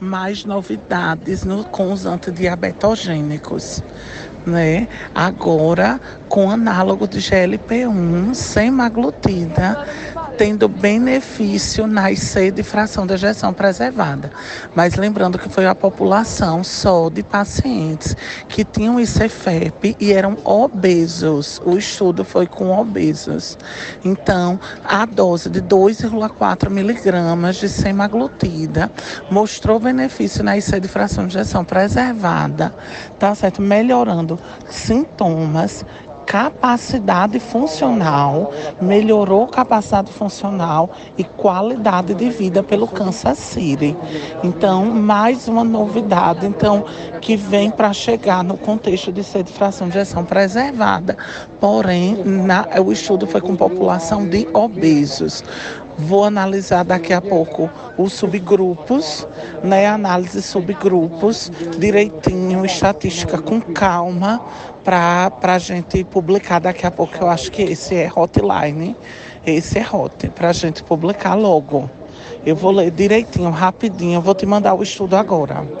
mais novidades no, com os antidiabetogênicos. Né? Agora, com análogo de GLP-1, sem maglutida, tendo benefício na IC de fração de ejeção preservada. Mas lembrando que foi a população só de pacientes que tinham ICFEP e eram obesos. O estudo foi com obesos. Então, a dose de 2,4 miligramas de semaglutida mostrou benefício na IC de fração de ejeção preservada, tá certo? Melhorando sintomas capacidade funcional, melhorou capacidade funcional e qualidade de vida pelo Kansas City. Então, mais uma novidade, então, que vem para chegar no contexto de ser de fração de ejeção preservada. Porém, na, o estudo foi com população de obesos. Vou analisar daqui a pouco os subgrupos, né? Análise subgrupos, direitinho, estatística com calma, para a gente publicar daqui a pouco. Eu acho que esse é hotline, esse é hot, para a gente publicar logo. Eu vou ler direitinho, rapidinho, eu vou te mandar o estudo agora.